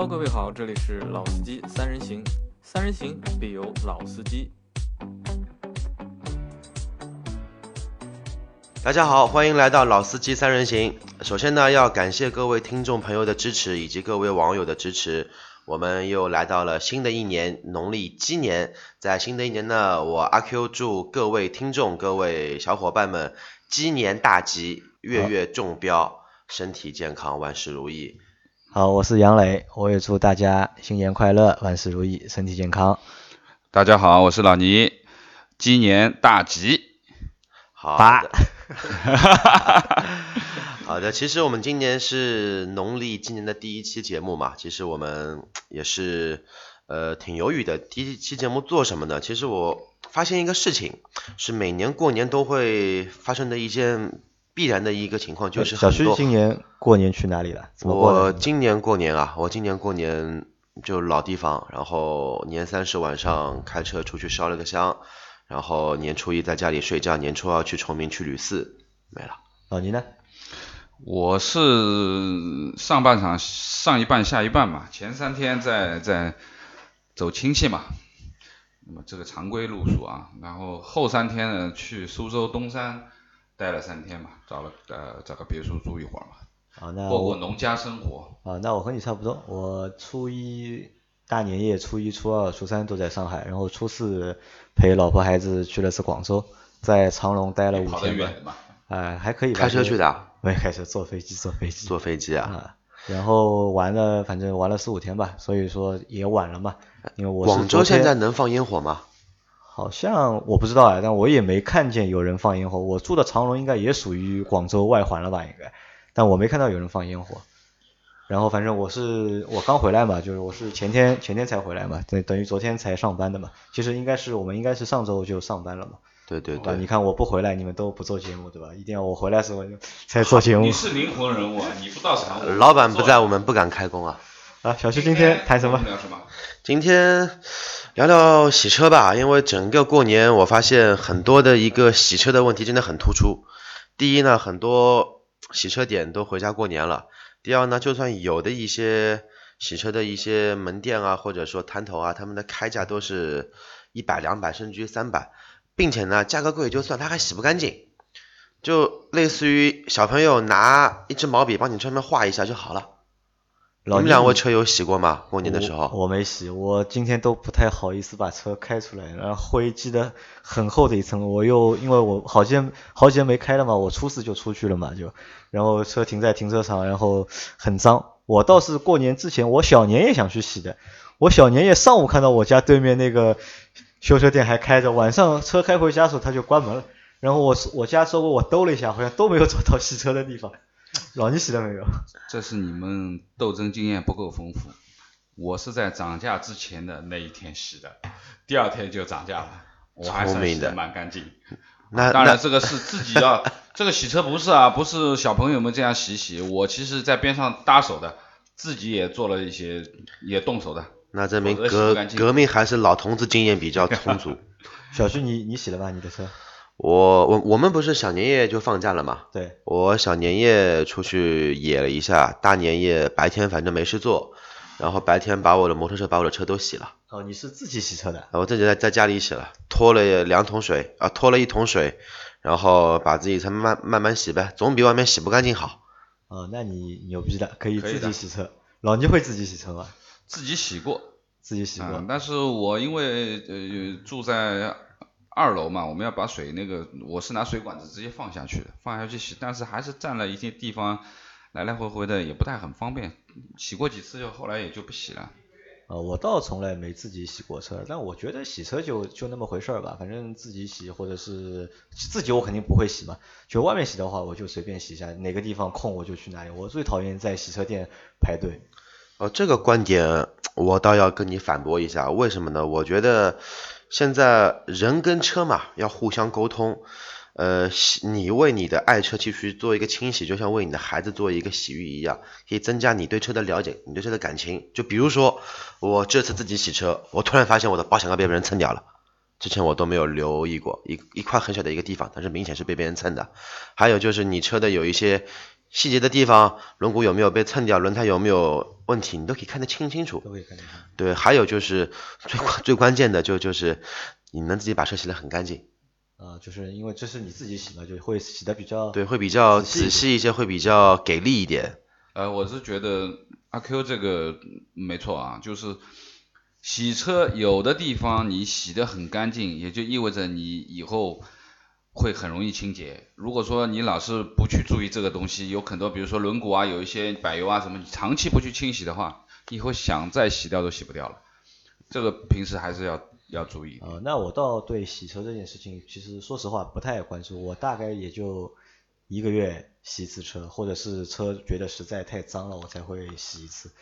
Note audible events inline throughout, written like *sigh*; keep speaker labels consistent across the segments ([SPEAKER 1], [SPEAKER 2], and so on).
[SPEAKER 1] 哈各位好，这里是老司机三人行，三人行必有老司机。
[SPEAKER 2] 大家好，欢迎来到老司机三人行。首先呢，要感谢各位听众朋友的支持以及各位网友的支持。我们又来到了新的一年，农历鸡年。在新的一年呢，我阿 Q 祝各位听众、各位小伙伴们鸡年大吉，月月中标，身体健康，万事如意。
[SPEAKER 3] 好，我是杨磊，我也祝大家新年快乐，万事如意，身体健康。
[SPEAKER 4] 大家好，我是老倪，鸡年大吉。
[SPEAKER 2] 好
[SPEAKER 3] 八
[SPEAKER 2] 的，*laughs* 好的。其实我们今年是农历今年的第一期节目嘛，其实我们也是呃挺犹豫的。第一期节目做什么呢？其实我发现一个事情，是每年过年都会发生的一件必然的一个情况，就是
[SPEAKER 3] 小徐。今年过年去哪里了？怎么过？
[SPEAKER 2] 我今年过年啊，我今年过年就老地方，然后年三十晚上开车出去烧了个香，然后年初一在家里睡觉，年初二去崇明去吕四，没了。
[SPEAKER 3] 老倪呢？
[SPEAKER 4] 我是上半场上一半下一半嘛，前三天在在走亲戚嘛，那么这个常规路数啊，然后后三天呢去苏州东山待了三天嘛，找了呃找个别墅住一会儿嘛，
[SPEAKER 3] 啊，那
[SPEAKER 4] 过过农家生活。
[SPEAKER 3] 啊，那我和你差不多。我初一大年夜，初一、初二、初三都在上海，然后初四陪老婆孩子去了次广州，在长隆待了五
[SPEAKER 4] 跑得
[SPEAKER 3] 天吧
[SPEAKER 4] 远。嘛，
[SPEAKER 3] 哎，还可以吧。
[SPEAKER 2] 开车
[SPEAKER 3] 就
[SPEAKER 2] 去的啊？
[SPEAKER 3] 没开车，坐飞机，坐飞机。*laughs*
[SPEAKER 2] 坐飞机啊？
[SPEAKER 3] 啊，然后玩了，反正玩了四五天吧，所以说也晚了嘛。因为我是
[SPEAKER 2] 广州
[SPEAKER 3] 昨天
[SPEAKER 2] 现在能放烟火吗？
[SPEAKER 3] 好像我不知道啊，但我也没看见有人放烟火。我住的长隆应该也属于广州外环了吧，应该，但我没看到有人放烟火。然后反正我是我刚回来嘛，就是我是前天前天才回来嘛，等等于昨天才上班的嘛。其实应该是我们应该是上周就上班了嘛。
[SPEAKER 2] 对对
[SPEAKER 3] 对，你，看我不回来，你们都不做节目对吧？一定要我回来的时候才做节目
[SPEAKER 4] 你是灵魂人物啊，你不到场，
[SPEAKER 2] 老板不在，我们不敢开工啊。
[SPEAKER 3] 啊。小徐今天谈什么？
[SPEAKER 4] 聊什么？
[SPEAKER 2] 今天聊聊洗车吧，因为整个过年我发现很多的一个洗车的问题真的很突出。第一呢，很多洗车点都回家过年了；第二呢，就算有的一些洗车的一些门店啊，或者说摊头啊，他们的开价都是一百、两百，甚至于三百，并且呢，价格贵就算，他还洗不干净，就类似于小朋友拿一支毛笔帮你专门画一下就好了。你们两位车有洗过吗？过年的时候？
[SPEAKER 3] 我我没洗，我今天都不太好意思把车开出来，然后灰积的很厚的一层，我又因为我好些好几天没开了嘛，我初四就出去了嘛，就然后车停在停车场，然后很脏。我倒是过年之前，我小年夜想去洗的，我小年夜上午看到我家对面那个修车店还开着，晚上车开回家的时候他就关门了。然后我我家周围我兜了一下，好像都没有找到洗车的地方。*laughs* 老倪洗了没有？*laughs*
[SPEAKER 4] 这是你们斗争经验不够丰富。我是在涨价之前的那一天洗的，第二天就涨价了，我还算洗
[SPEAKER 2] 的
[SPEAKER 4] 的蛮干净。
[SPEAKER 2] 那
[SPEAKER 4] 当然，这个是自己要，*laughs* 这个洗车不是啊，不是小朋友们这样洗洗。我其实在边上搭手的，自己也做了一些，也动手的。
[SPEAKER 2] 那证明革革命还是老同志经验比较充足。
[SPEAKER 3] 小徐你你洗了吧你的车？
[SPEAKER 2] 我我我们不是小年夜就放假了嘛？
[SPEAKER 3] 对，
[SPEAKER 2] 我小年夜出去野了一下，大年夜白天反正没事做，然后白天把我的摩托车把我的车都洗了，
[SPEAKER 3] 哦，你是自己洗车的？
[SPEAKER 2] 我自己在在家里洗了，拖了两桶水啊，拖了一桶水，然后把自己车慢慢慢洗呗，总比外面洗不干净好。
[SPEAKER 3] 哦，那你牛逼的，可以自己洗车。老倪会自己洗车吗？
[SPEAKER 4] 自己洗过，
[SPEAKER 3] 自己洗过。
[SPEAKER 4] 嗯，但是我因为呃住在二楼嘛，我们要把水那个，我是拿水管子直接放下去的，放下去洗，但是还是占了一些地方，来来回回的也不太很方便。洗过几次就后来也就不洗了。
[SPEAKER 3] 呃，我倒从来没自己洗过车，但我觉得洗车就就那么回事儿吧，反正自己洗或者是自己我肯定不会洗嘛，就外面洗的话我就随便洗一下，哪个地方空我就去哪里。我最讨厌在洗车店排队。
[SPEAKER 2] 哦，这个观点我倒要跟你反驳一下，为什么呢？我觉得现在人跟车嘛要互相沟通，呃，洗你为你的爱车继续做一个清洗，就像为你的孩子做一个洗浴一样，可以增加你对车的了解，你对车的感情。就比如说我这次自己洗车，我突然发现我的保险杠被别人蹭掉了。之前我都没有留意过，一一块很小的一个地方，但是明显是被别人蹭的。还有就是你车的有一些细节的地方，轮毂有没有被蹭掉，轮胎有没有问题，你都可以看得清清楚。
[SPEAKER 3] 都可以看得清。
[SPEAKER 2] 对，还有就是最关最关键的就就是你能自己把车洗得很干净，
[SPEAKER 3] 啊，就是因为这是你自己洗嘛，就会洗的比较
[SPEAKER 2] 对，会比较
[SPEAKER 3] 仔细一
[SPEAKER 2] 仔细一些，会比较给力一点。
[SPEAKER 4] 呃，我是觉得阿 Q 这个没错啊，就是洗车有的地方你洗得很干净，也就意味着你以后会很容易清洁。如果说你老是不去注意这个东西，有很多比如说轮毂啊，有一些柏油啊什么，你长期不去清洗的话，以后想再洗掉都洗不掉了。这个平时还是要要注意。
[SPEAKER 3] 呃，那我倒对洗车这件事情，其实说实话不太关注，我大概也就一个月洗一次车，或者是车觉得实在太脏了，我才会洗一次。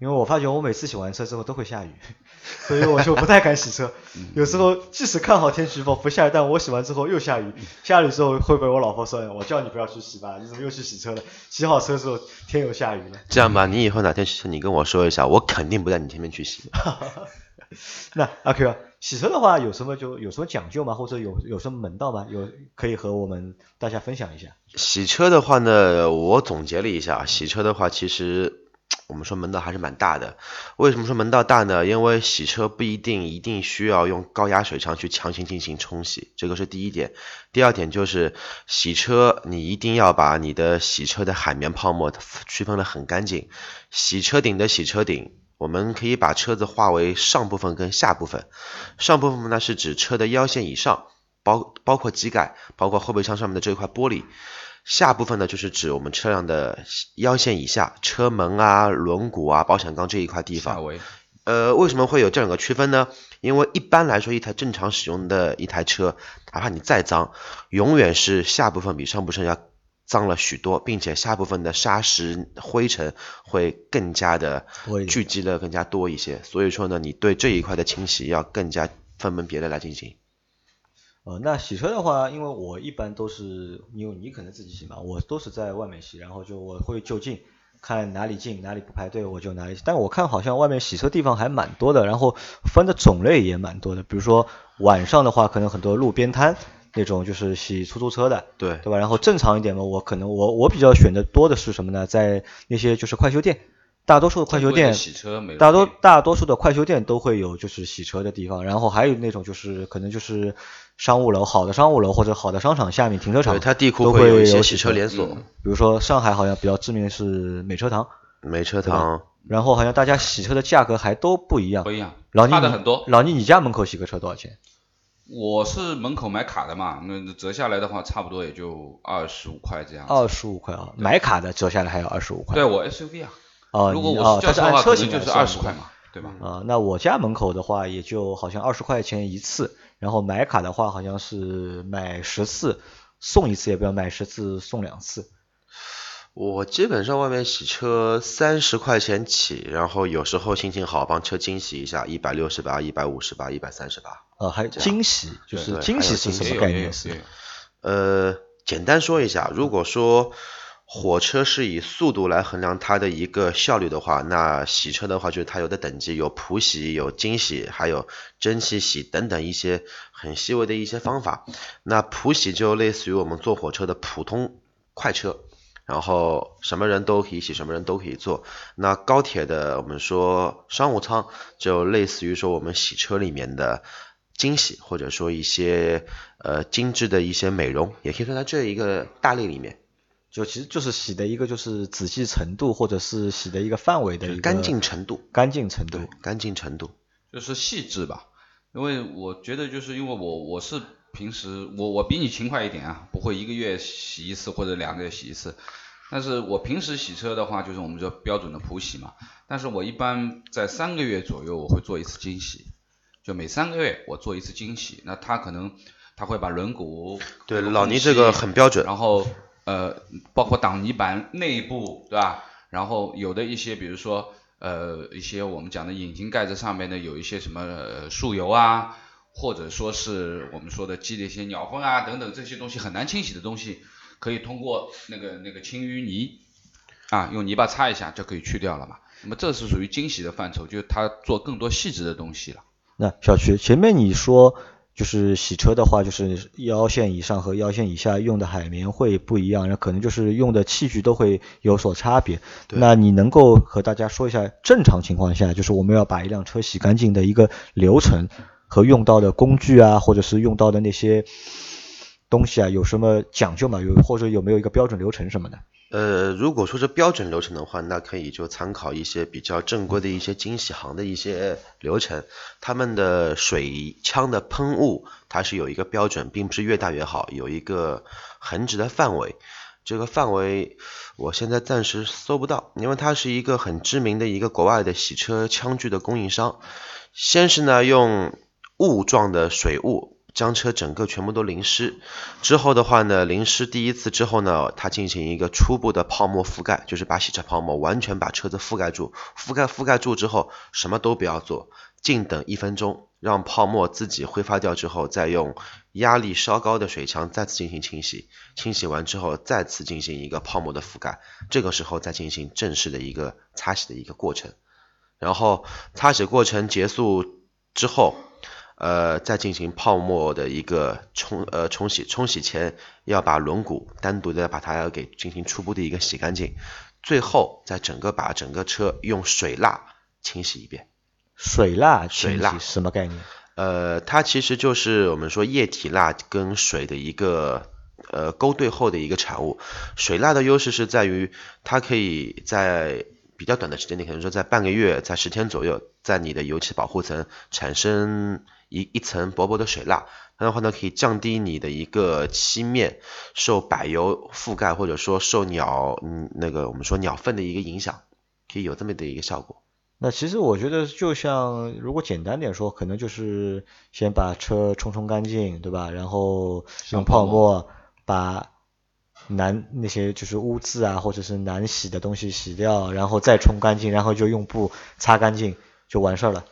[SPEAKER 3] 因为我发觉我每次洗完车之后都会下雨，*laughs* 所以我就不太敢洗车。有时候即使看好天气预报不下雨，但我洗完之后又下雨，下雨之后会被我老婆说，我叫你不要去洗吧，你怎么又去洗车了？洗好车之后天又下雨了。
[SPEAKER 2] 这样吧，你以后哪天洗车，你跟我说一下，我肯定不在你前面去洗。*laughs*
[SPEAKER 3] 那阿 Q 啊，洗车的话有什么就有什么讲究吗？或者有有什么门道吗？有可以和我们大家分享一下。
[SPEAKER 2] 洗车的话呢，我总结了一下，洗车的话其实我们说门道还是蛮大的。为什么说门道大呢？因为洗车不一定一定需要用高压水枪去强行进行冲洗，这个是第一点。第二点就是洗车，你一定要把你的洗车的海绵泡沫区分的很干净。洗车顶的洗车顶，我们可以把车子划为上部分跟下部分。上部分呢是指车的腰线以上，包包括机盖，包括后备箱上面的这一块玻璃。下部分呢就是指我们车辆的腰线以下，车门啊、轮毂啊、保险杠这一块地方。呃，为什么会有这两个区分呢？因为一般来说，一台正常使用的一台车，哪怕你再脏，永远是下部分比上部分要脏了许多，并且下部分的沙石、灰尘会更加的聚集的更加多一些。所以说呢，你对这一块的清洗要更加分门别类来进行。
[SPEAKER 3] 呃，那洗车的话，因为我一般都是，因为你可能自己洗嘛，我都是在外面洗，然后就我会就近看哪里近哪里不排队，我就哪里洗。但我看好像外面洗车地方还蛮多的，然后分的种类也蛮多的。比如说晚上的话，可能很多路边摊那种就是洗出租车的，
[SPEAKER 2] 对，
[SPEAKER 3] 对吧？然后正常一点嘛，我可能我我比较选的多的是什么呢？在那些就是快修店，大多数的快修店
[SPEAKER 4] 洗车没
[SPEAKER 3] 大多大多数的快修店都会有就是洗车的地方，然后还有那种就是可能就是商务楼，好的商务楼或者好的商场下面停车场
[SPEAKER 2] 对，，它地库
[SPEAKER 3] 都
[SPEAKER 2] 会有一些洗车连锁，
[SPEAKER 4] 嗯
[SPEAKER 3] 比如说上海好像比较知名的是美车堂，
[SPEAKER 2] 美车堂。
[SPEAKER 3] 然后好像大家洗车的价格还都不一样
[SPEAKER 4] 不。一样，
[SPEAKER 3] 老倪
[SPEAKER 4] 的很多。
[SPEAKER 3] 老倪，你家门口洗个车多少钱？
[SPEAKER 4] 我是门口买卡的嘛，那折下来的话，差不多也就二十五块这样。
[SPEAKER 3] 二十五块啊，买卡的折下来还要二十五块。
[SPEAKER 4] 对我 SUV 啊，
[SPEAKER 3] 哦，
[SPEAKER 4] 如果我是轿车的话，
[SPEAKER 3] 它是按车
[SPEAKER 4] 可能就是二十块嘛，对吧？
[SPEAKER 3] 啊，那我家门口的话也就好像二十块钱一次，然后买卡的话好像是买十次送一次，也不要买十次送两次。
[SPEAKER 2] 我基本上外面洗车三十块钱起，然后有时候心情好帮车清洗一下，一百六十八、一百五十八、一百三十八。
[SPEAKER 3] 呃，还有惊喜，就是
[SPEAKER 2] 对
[SPEAKER 3] 惊喜是什么概念
[SPEAKER 2] 呃，简单说一下，如果说火车是以速度来衡量它的一个效率的话，那洗车的话就是它有的等级，有普洗、有精洗，还有蒸汽洗等等一些很细微的一些方法。那普洗就类似于我们坐火车的普通快车。然后什么人都可以洗，什么人都可以坐。那高铁的我们说商务舱，就类似于说我们洗车里面的精洗，或者说一些呃精致的一些美容，也可以算在这一个大类里面。
[SPEAKER 3] 就其实就是洗的一个就是仔细程度，或者是洗的一个范围的一个
[SPEAKER 2] 干净程度，
[SPEAKER 3] 干净程度。，
[SPEAKER 2] 干净程度。
[SPEAKER 4] 就是细致吧。因为我觉得就是因为我我是平时我我比你勤快一点啊，不会一个月洗一次或者两个月洗一次。但是我平时洗车的话，就是我们就标准的普洗嘛。但是我一般在三个月左右我会做一次精洗，就每三个月我做一次精洗。那他可能他会把轮毂
[SPEAKER 2] 对，老倪这个很标准。
[SPEAKER 4] 然后呃，包括挡泥板内部，对吧？然后有的一些，比如说呃，一些我们讲的引擎盖子上面呢，有一些什么树油啊，或者说是我们说的积的一些鸟粪啊等等这些东西很难清洗的东西，可以通过那个那个清淤泥啊，用泥巴擦一下就可以去掉了嘛。那么这是属于精洗的范畴，就是它做更多细致的东西了。
[SPEAKER 3] 那小徐前面你说就是洗车的话，就是腰线以上和腰线以下用的海绵会不一样，然后可能就是用的器具都会有所差别。那你能够和大家说一下，正常情况下，就是我们要把一辆车洗干净的一个流程和用到的工具啊，或者是用到的那些东西啊，有什么讲究吗？有或者有没有一个标准流程什么的？
[SPEAKER 2] 呃，如果说是标准流程的话，那可以就参考一些比较正规的一些精洗行的一些流程，他们的水枪的喷雾它是有一个标准，并不是越大越好，有一个横直的范围。这个范围我现在暂时搜不到，因为它是一个很知名的一个国外的洗车枪具的供应商。先是呢用雾状的水雾将车整个全部都淋湿，之后的话呢，淋湿第一次之后呢，它进行一个初步的泡沫覆盖，就是把洗车泡沫完全把车子覆盖住，覆盖覆盖住之后，什么都不要做，静等一分钟，让泡沫自己挥发掉之后，再用压力稍高的水枪再次进行清洗，清洗完之后再次进行一个泡沫的覆盖，这个时候再进行正式的一个擦洗的一个过程，然后擦洗过程结束之后。呃，再进行泡沫的一个冲呃冲洗，冲洗前要把轮毂单独的把它要给进行初步的一个洗干净，最后再整个把整个车用水蜡清洗一遍。
[SPEAKER 3] 水蜡清洗
[SPEAKER 2] 水蜡
[SPEAKER 3] 什么概念？
[SPEAKER 2] 呃，它其实就是我们说液体蜡跟水的一个呃勾兑后的一个产物。水蜡的优势是在于它可以在比较短的时间内，可能说在半个月、在十天左右，在你的油漆保护层产生一一层薄薄的水蜡，这样的话呢，可以降低你的一个漆面受柏油覆盖或者说受鸟嗯那个我们说鸟粪的一个影响，可以有这么的一个效果。
[SPEAKER 3] 那其实我觉得，就像如果简单点说，可能就是先把车冲冲干净，对吧？然后用泡沫把难那些就是污渍啊，或者是难洗的东西洗掉，然后再冲干净，然后就用布擦干净就完事儿了。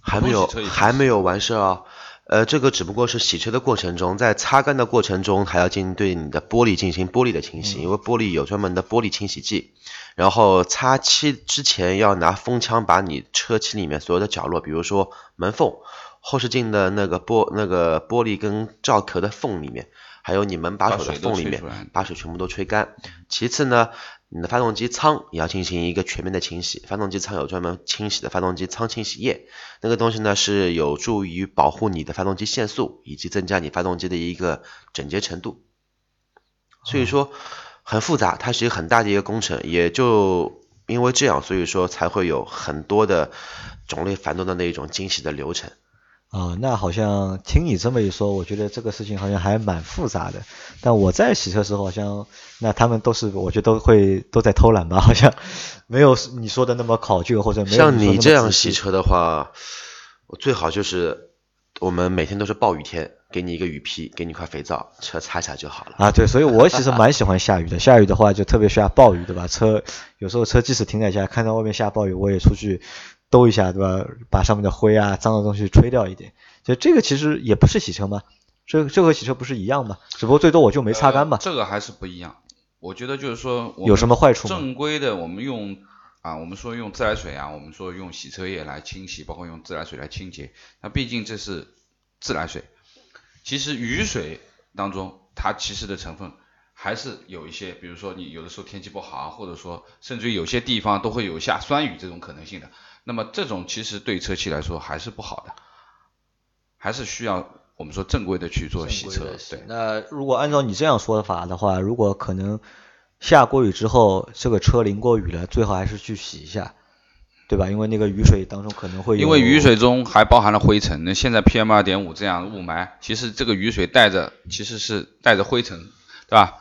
[SPEAKER 2] 还没有还没有完事啊。呃，这个只不过是洗车的过程中，在擦干的过程中，还要进对你的玻璃进行玻璃的清洗，因为玻璃有专门的玻璃清洗剂。然后擦漆之前要拿风枪把你车漆里面所有的角落，比如说门缝、后视镜的那个玻那个玻璃跟罩壳的缝里面，还有你门把手的缝里面把水全部都吹干。其次呢，你的发动机舱也要进行一个全面的清洗，发动机舱有专门清洗的发动机舱清洗液，那个东西呢是有助于保护你的发动机限速，以及增加你发动机的一个整洁程度。所以说很复杂，它是一个很大的一个工程，也就因为这样，所以说才会有很多的种类繁多的那一种精洗的流程。
[SPEAKER 3] 啊，那好像听你这么一说，我觉得这个事情好像还蛮复杂的。但我在洗车时候，好像那他们都是，我觉得都会都在偷懒吧，好像没有你说的那么考究，或者没有
[SPEAKER 2] 像
[SPEAKER 3] 你
[SPEAKER 2] 这样洗车的话，我最好就是我们每天都是暴雨天，给你一个雨披，给你一块肥皂，车擦擦就好了。
[SPEAKER 3] 啊，对，所以我其实蛮喜欢下雨的。下雨的话，就特别下暴雨，对吧？车有时候车即使停在家，看到外面下暴雨，我也出去兜一下，对吧？把上面的灰啊、脏的东西吹掉一点。就这个其实也不是洗车吗？这这和洗车不是一样吗？只不过最多我就没擦干嘛
[SPEAKER 4] 呃。这个还是不一样。我觉得就是说，
[SPEAKER 3] 有什么坏处吗
[SPEAKER 4] 正规的，我们用啊，我们说用自来水啊，我们说用洗车液来清洗，包括用自来水来清洁，那毕竟这是自来水。其实雨水当中，它其实的成分还是有一些，比如说你有的时候天气不好啊，或者说甚至于有些地方都会有下酸雨这种可能性的。那么这种其实对车漆来说还是不好的，还是需要我们说正规的去做洗车。对，
[SPEAKER 3] 那如果按照你这样说法的话，如果可能下过雨之后，这个车淋过雨了，最好还是去洗一下，对吧？因为那个雨水当中可能会有
[SPEAKER 4] 因为雨水中还包含了灰尘，那现在 PM 二点五这样雾霾，其实这个雨水带着其实是带着灰尘，对吧？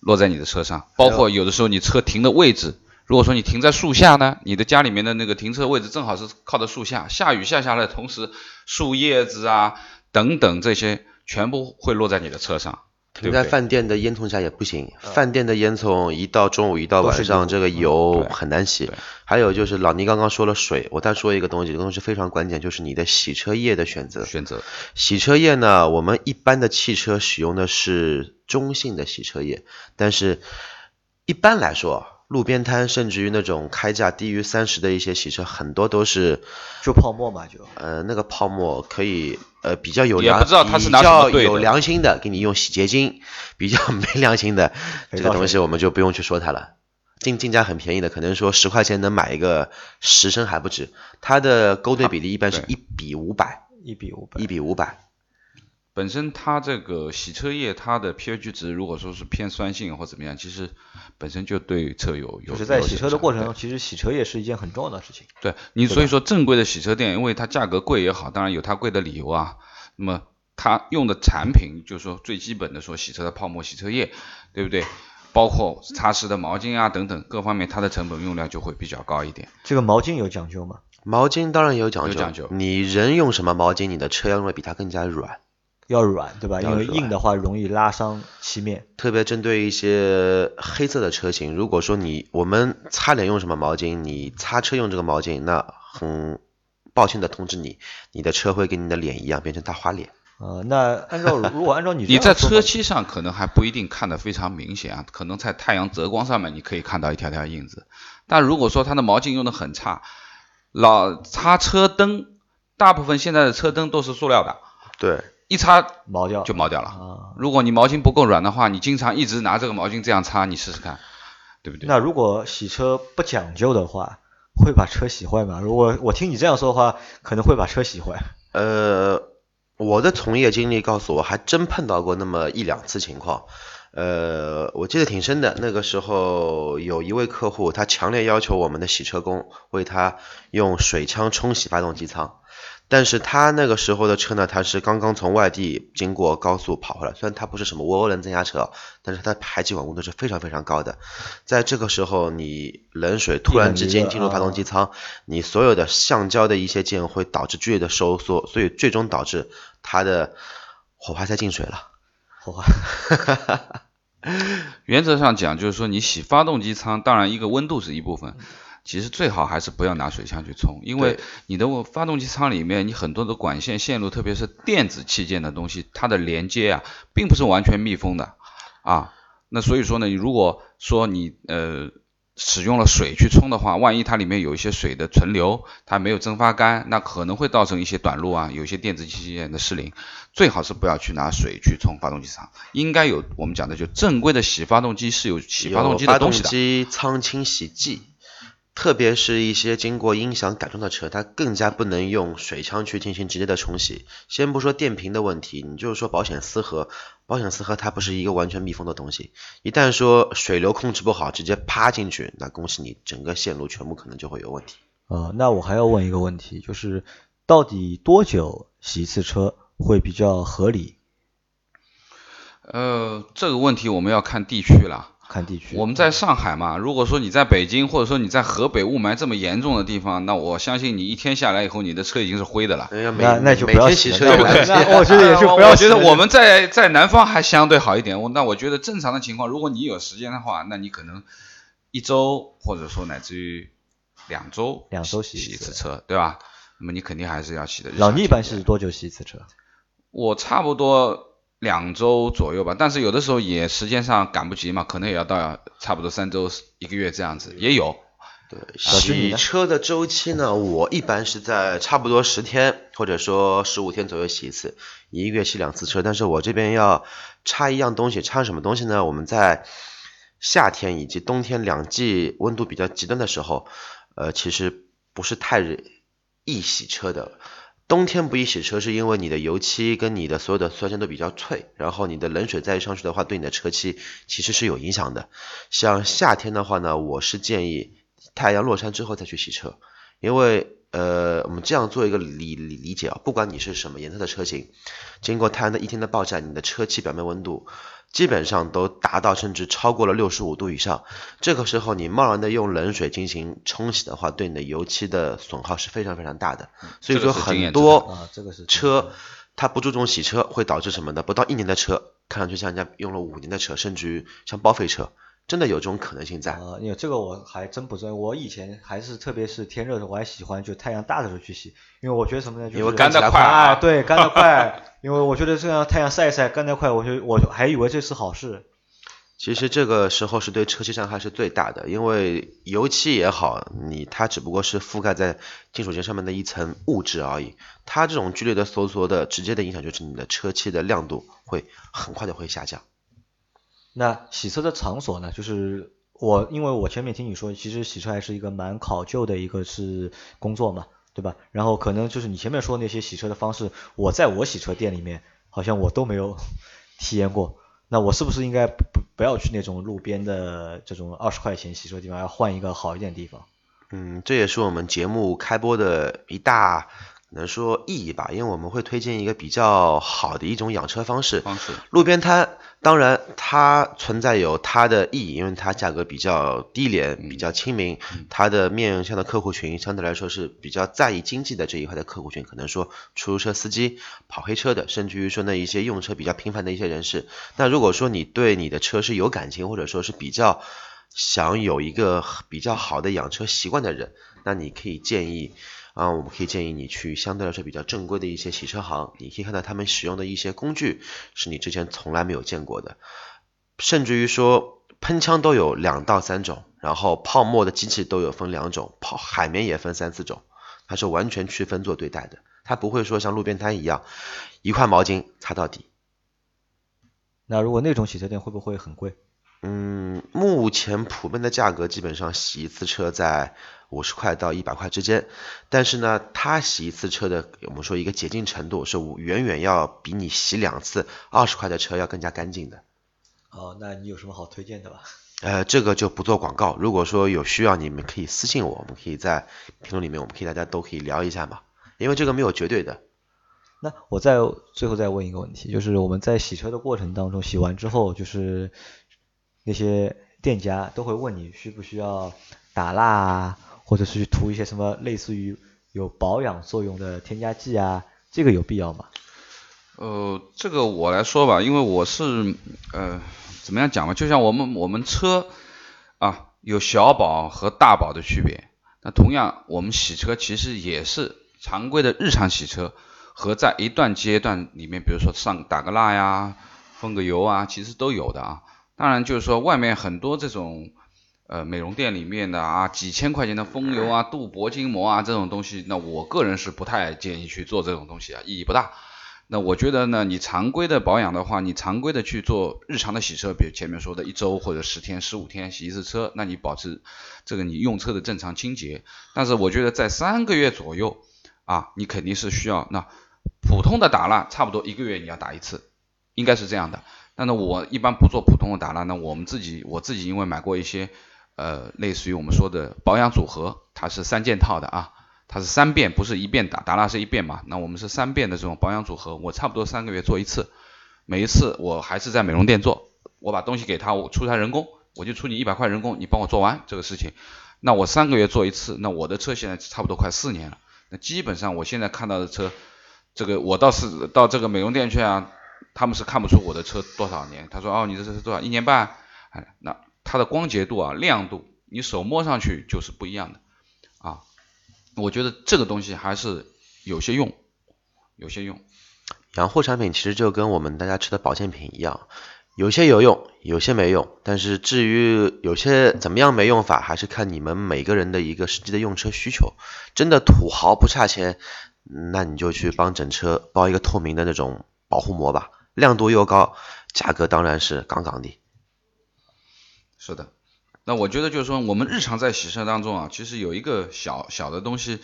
[SPEAKER 4] 落在你的车上，包括有的时候你车停的位置，如果说你停在树下呢，你的家里面的那个停车位置正好是靠着树下，下雨下下来的同时，树叶子啊等等这些全部会落在你的车上，
[SPEAKER 2] 停在？饭店的烟囱下也不行，饭店的烟囱一到中午一到晚上，这个油很难洗
[SPEAKER 4] 对。
[SPEAKER 2] 还有就是老倪刚刚说了水，我再说一个东西，这个东西非常关键，就是你的洗车液的选择。
[SPEAKER 4] 选择
[SPEAKER 2] 洗车液呢，我们一般的汽车使用的是中性的洗车液，但是一般来说，路边摊，甚至于那种开价低于三十的一些洗车，很多都是
[SPEAKER 3] 就泡沫嘛就。
[SPEAKER 2] 呃那个泡沫可以呃比较有
[SPEAKER 4] 也
[SPEAKER 2] 良
[SPEAKER 4] 不知道他是拿
[SPEAKER 2] 比
[SPEAKER 4] 什么兑的
[SPEAKER 2] 较有良心的给你用洗洁精，*laughs* 比较没良心的这个东西我们就不用去说它了。进进价很便宜的，可能说十块钱能买一个十升还不止。它的勾兑比例一般是
[SPEAKER 4] 对
[SPEAKER 2] 一比五百，
[SPEAKER 3] 一比五百
[SPEAKER 2] 一，比五百。
[SPEAKER 4] 本身它这个洗车液它的 pH 值如果说是偏酸性或怎么样，其实本身就对车有有
[SPEAKER 3] 就是在洗车的过程中，其实洗车液是一件很重要的事情。
[SPEAKER 4] 对你，所以说正规的洗车店，因为它价格贵也好，当然有它贵的理由啊。那么它用的产品，就是说最基本的说洗车的泡沫洗车液，对不对？包括擦拭的毛巾啊等等各方面，它的成本用量就会比较高一点。
[SPEAKER 3] 这个毛巾有讲究吗？
[SPEAKER 2] 毛巾当然有讲究，
[SPEAKER 4] 有讲究
[SPEAKER 2] 你人用什么毛巾，你的车要用的比它更加软。
[SPEAKER 3] 要软对吧？因为硬的话容易拉伤漆面。
[SPEAKER 2] 特别针对一些黑色的车型，如果说你我们擦脸用什么毛巾，你擦车用这个毛巾，那很抱歉的通知你，你的车会跟你的脸一样变成大花脸。
[SPEAKER 3] 呃，那按照如果按照你 *laughs*
[SPEAKER 4] 你在车漆上可能还不一定看得非常明显啊，可能在太阳折光上面你可以看到一条条印子。但如果说它的毛巾用的很差，老擦车灯，大部分现在的车灯都是塑料的，
[SPEAKER 2] 对，
[SPEAKER 4] 一擦
[SPEAKER 3] 毛掉
[SPEAKER 4] 就毛掉了。
[SPEAKER 3] 啊。
[SPEAKER 4] 如果你毛巾不够软的话，你经常一直拿这个毛巾这样擦，你试试看，对不对？
[SPEAKER 3] 那如果洗车不讲究的话，会把车洗坏吗？如果我听你这样说的话，可能会把车洗坏。
[SPEAKER 2] 呃，我的从业经历告诉我，还真碰到过那么一两次情况。呃，我记得挺深的。那个时候有一位客户，他强烈要求我们的洗车工为他用水枪冲洗发动机舱。但是他那个时候的车呢，他是刚刚从外地经过高速跑回来，虽然它不是什么涡轮增压车，但是它的排气管温度是非常非常高的。在这个时候，你冷水突然之间进入发动机舱，你所有的橡胶的一些件会导致剧烈的收缩，所以最终导致它的火花塞进水了。
[SPEAKER 3] 火花，*laughs*
[SPEAKER 4] 原则上讲，就是说你洗发动机舱，当然一个温度是一部分，其实最好还是不要拿水枪去冲，因为你的发动机舱里面你很多的管线线路，特别是电子器件的东西，它的连接啊，并不是完全密封的啊。那所以说呢，你如果说你呃使用了水去冲的话，万一它里面有一些水的存留，它没有蒸发干，那可能会造成一些短路啊，有一些电子器件的失灵。最好是不要去拿水去冲发动机舱，应该有我们讲的就正规的洗发动机是有洗发动机的东西的。
[SPEAKER 2] 机舱清洗剂，特别是一些经过音响改装的车，它更加不能用水枪去进行直接的冲洗。先不说电瓶的问题，你就是说保险丝盒，保险丝盒它不是一个完全密封的东西，一旦说水流控制不好，直接趴进去，那恭喜你，整个线路全部可能就会有问题。
[SPEAKER 3] 呃，那我还要问一个问题，就是到底多久洗一次车会比较合理？
[SPEAKER 4] 呃，这个问题我们要看地区了。
[SPEAKER 3] 看地区。
[SPEAKER 4] 我们在上海嘛，如果说你在北京，或者说你在河北雾霾这么严重的地方，那我相信你一天下来以后，你的车已经是灰的了。
[SPEAKER 2] 那要每
[SPEAKER 3] 那那就
[SPEAKER 2] 每
[SPEAKER 3] 不要洗了
[SPEAKER 2] 天洗车 *laughs*
[SPEAKER 3] 那我觉得也是不要
[SPEAKER 4] 我觉得我们在在南方还相对好一点。我那我觉得正常的情况，如果你有时间的话，那你可能一周或者说乃至于两周
[SPEAKER 3] 两周
[SPEAKER 4] 洗
[SPEAKER 3] 洗一次
[SPEAKER 4] 一次车，对吧？那么你肯定还是要洗的。
[SPEAKER 3] 老倪一般是多久洗一次车？
[SPEAKER 4] 我差不多两周左右吧，但是有的时候也时间上赶不及嘛，可能也要到差不多三周一个月这样子，也有。
[SPEAKER 2] 对，洗车的周期呢，我一般是在差不多十天或者说十五天左右洗一次，一个月洗两次车。但是我这边要插一样东西，插什么东西呢？我们在夏天以及冬天两季温度比较极端的时候，呃，其实不是太易洗车的。冬天不宜洗车，是因为你的油漆跟你的所有的酸性都比较脆，然后你的冷水再上去的话，对你的车漆其实是有影响的。像夏天的话呢，我是建议太阳落山之后再去洗车，因为呃，我们这样做一个理理理解啊，不管你是什么颜色的车型，经过太阳的一天的暴晒，你的车漆表面温度基本上都达到甚至超过了六十五度以上，这个时候你贸然的用冷水进行冲洗的话，对你的油漆的损耗是非常非常大的。所以说很多
[SPEAKER 3] 啊，这个是
[SPEAKER 2] 车它不注重洗车，会导致什么呢？不到一年的车，看上去像人家用了五年的车，甚至于像报废车，真的有这种可能性在。
[SPEAKER 3] 啊，因为这个我还真不知道。我以前还是特别是天热的时候，我还喜欢就太阳大的时候去洗，因为我觉得什么呢？就是
[SPEAKER 2] 因为
[SPEAKER 4] 干得
[SPEAKER 2] 得
[SPEAKER 4] 快啊
[SPEAKER 3] 哎，对，干得快。因为我觉得这样太阳晒一晒，干得快，我就我还以为这是好事。
[SPEAKER 2] 其实这个时候是对车漆伤害是最大的，因为油漆也好，你它只不过是覆盖在金属件上面的一层物质而已，它这种剧烈的收缩的直接的影响就是你的车漆的亮度会很快的会下降。
[SPEAKER 3] 那洗车的场所呢？就是我因为我前面听你说，其实洗车还是一个蛮考究的一个是工作嘛，对吧？然后可能就是你前面说那些洗车的方式，我在我洗车店里面好像我都没有 *laughs* 体验过。那我是不是应该不不要去那种路边的这种二十块钱洗车地方，要换一个好一点地方？
[SPEAKER 2] 嗯，这也是我们节目开播的一大。能说意义吧，因为我们会推荐一个比较好的一种养车方式。
[SPEAKER 4] 方式，
[SPEAKER 2] 路边摊，当然它存在有它的意义，因为它价格比较低廉，比较亲民，它的面向的客户群相对来说是比较在意经济的这一块的客户群，可能说出租车司机、跑黑车的，甚至于说那一些用车比较频繁的一些人士。那如果说你对你的车是有感情，或者说是比较想有一个比较好的养车习惯的人，那你可以建议。啊，我们可以建议你去相对来说比较正规的一些洗车行，你可以看到他们使用的一些工具是你之前从来没有见过的，甚至于说喷枪都有两到三种，然后泡沫的机器都有分两种，泡海绵也分三四种，它是完全区分做对待的，它不会说像路边摊一样一块毛巾擦到底。
[SPEAKER 3] 那如果那种洗车店会不会很贵？
[SPEAKER 2] 嗯，目前普遍的价格基本上洗一次车在。五十块到一百块之间，但是呢，他洗一次车的，我们说一个洁净程度是远远要比你洗两次二十块的车要更加干净的。
[SPEAKER 3] 哦，那你有什么好推荐的吧？*laughs*
[SPEAKER 2] 呃，这个就不做广告。如果说有需要，你们可以私信我，我们可以在评论里面，我们可以大家都可以聊一下嘛。因为这个没有绝对的。
[SPEAKER 3] 那我再最后再问一个问题，就是我们在洗车的过程当中，洗完之后，就是那些店家都会问你需不需要打蜡啊？或者是去涂一些什么类似于有保养作用的添加剂啊，这个有必要吗？
[SPEAKER 4] 呃，这个我来说吧，因为我是呃怎么样讲嘛，就像我们我们车啊有小保和大保的区别，那同样我们洗车其实也是常规的日常洗车和在一段阶段里面，比如说上打个蜡呀、封个油啊，其实都有的啊。当然就是说外面很多这种。呃，美容店里面的啊，几千块钱的风油啊、镀铂金膜啊这种东西，那我个人是不太建议去做这种东西啊，意义不大。那我觉得呢，你常规的保养的话，你常规的去做日常的洗车，比如前面说的一周或者十天、十五天洗一次车，那你保持这个你用车的正常清洁。但是我觉得在三个月左右啊，你肯定是需要那普通的打蜡，差不多一个月你要打一次，应该是这样的。那我一般不做普通的打蜡，那我们自己我自己因为买过一些。呃，类似于我们说的保养组合，它是三件套的啊，它是三遍，不是一遍打，打蜡是一遍嘛，那我们是三遍的这种保养组合，我差不多三个月做一次，每一次我还是在美容店做，我把东西给他，我出他人工，我就出你一百块人工，你帮我做完这个事情，那我三个月做一次，那我的车现在差不多快四年了，那基本上我现在看到的车，这个我倒是到这个美容店去啊，他们是看不出我的车多少年，他说哦，你这是多少一年半，哎，那。它的光洁度啊，亮度，你手摸上去就是不一样的啊。我觉得这个东西还是有些用，有些用。
[SPEAKER 2] 养护产品其实就跟我们大家吃的保健品一样，有些有用，有些没用。但是至于有些怎么样没用法，还是看你们每个人的一个实际的用车需求。真的土豪不差钱，那你就去帮整车包一个透明的那种保护膜吧，亮度又高，价格当然是杠杠的。
[SPEAKER 4] 是的，那我觉得就是说，我们日常在洗车当中啊，其实有一个小小的东西，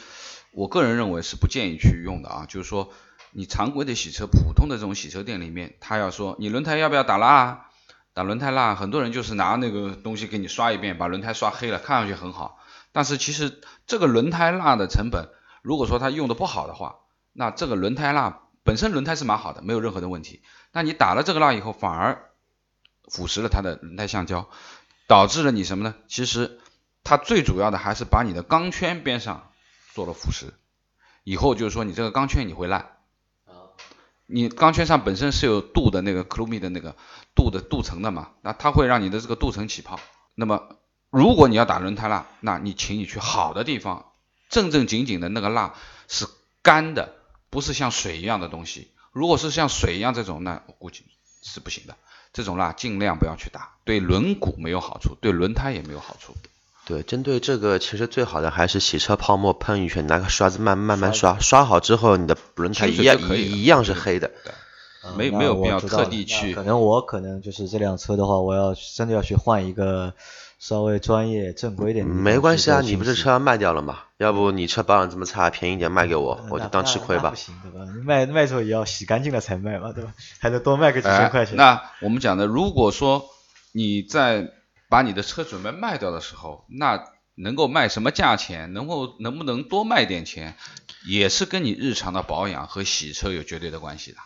[SPEAKER 4] 我个人认为是不建议去用的啊，就是说，你常规的洗车，普通的这种洗车店里面，他要说你轮胎要不要打蜡，啊？打轮胎蜡，很多人就是拿那个东西给你刷一遍，把轮胎刷黑了，看上去很好，但是其实这个轮胎蜡的成本，如果说他用的不好的话，那这个轮胎蜡本身轮胎是蛮好的，没有任何的问题，那你打了这个蜡以后，反而腐蚀了它的轮胎橡胶。导致了你什么呢？其实它最主要的还是把你的钢圈边上做了腐蚀，以后就是说你这个钢圈你会烂。你钢圈上本身是有镀的那个克鲁米的那个镀的镀层的嘛，那它会让你的这个镀层起泡。那么如果你要打轮胎蜡，那你请你去好的地方，正正经经的那个蜡是干的，不是像水一样的东西。如果是像水一样这种，那我估计是不行的。这种蜡尽量不要去打，对轮毂没有好处，对轮胎也没有好处。
[SPEAKER 2] 对，针对这个，其实最好的还是洗车泡沫喷一圈，拿个刷子慢慢慢刷，刷好之后，你的轮胎一样一样是黑的。
[SPEAKER 4] 没没有必要特地去。
[SPEAKER 3] 可能我可能就是这辆车的话，我要真的要去换一个稍微专业正规一点。
[SPEAKER 2] 没关系啊，你不是车卖掉了吗？要不你车保养这么差，便宜点卖给我，我就当吃亏吧。
[SPEAKER 3] 不行对吧？卖卖时候也要洗干净了才卖嘛，对吧？*laughs* 还得多卖个几千块钱。
[SPEAKER 4] 那我们讲的，如果说你在把你的车准备卖掉的时候，那能够卖什么价钱？能够能不能多卖点钱，也是跟你日常的保养和洗车有绝对的关系的。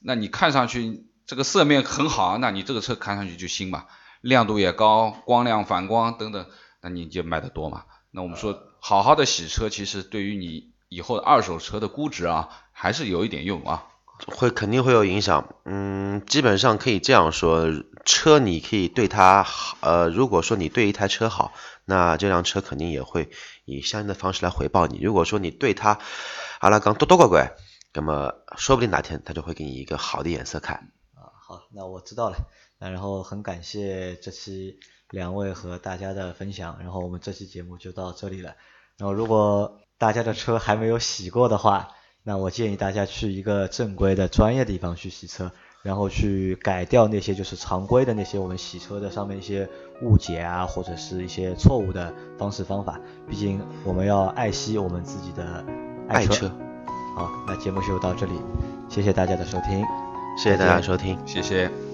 [SPEAKER 4] 那你看上去这个色面很好，那你这个车看上去就新嘛，亮度也高，光亮反光等等，那你就卖得多嘛。那我们说，好好的洗车，其实对于你以后的二手车的估值啊，还是有一点用啊。
[SPEAKER 2] 会肯定会有影响，嗯，基本上可以这样说，车你可以对它好，呃，如果说你对一台车好，那这辆车肯定也会以相应的方式来回报你。如果说你对它阿拉刚多多乖乖。那么说不定哪天它就会给你一个好的颜色看。
[SPEAKER 3] 啊，好，那我知道了。那然后很感谢这期两位和大家的分享，然后我们这期节目就到这里了。然后如果大家的车还没有洗过的话，那我建议大家去一个正规的专业地方去洗车，然后去改掉那些就是常规的那些我们洗车的上面一些误解啊，或者是一些错误的方式方法。毕竟我们要爱惜我们自己的爱车。好，那节目就到这里，谢谢大家的收听，
[SPEAKER 2] 谢谢大家收听，
[SPEAKER 4] 谢谢。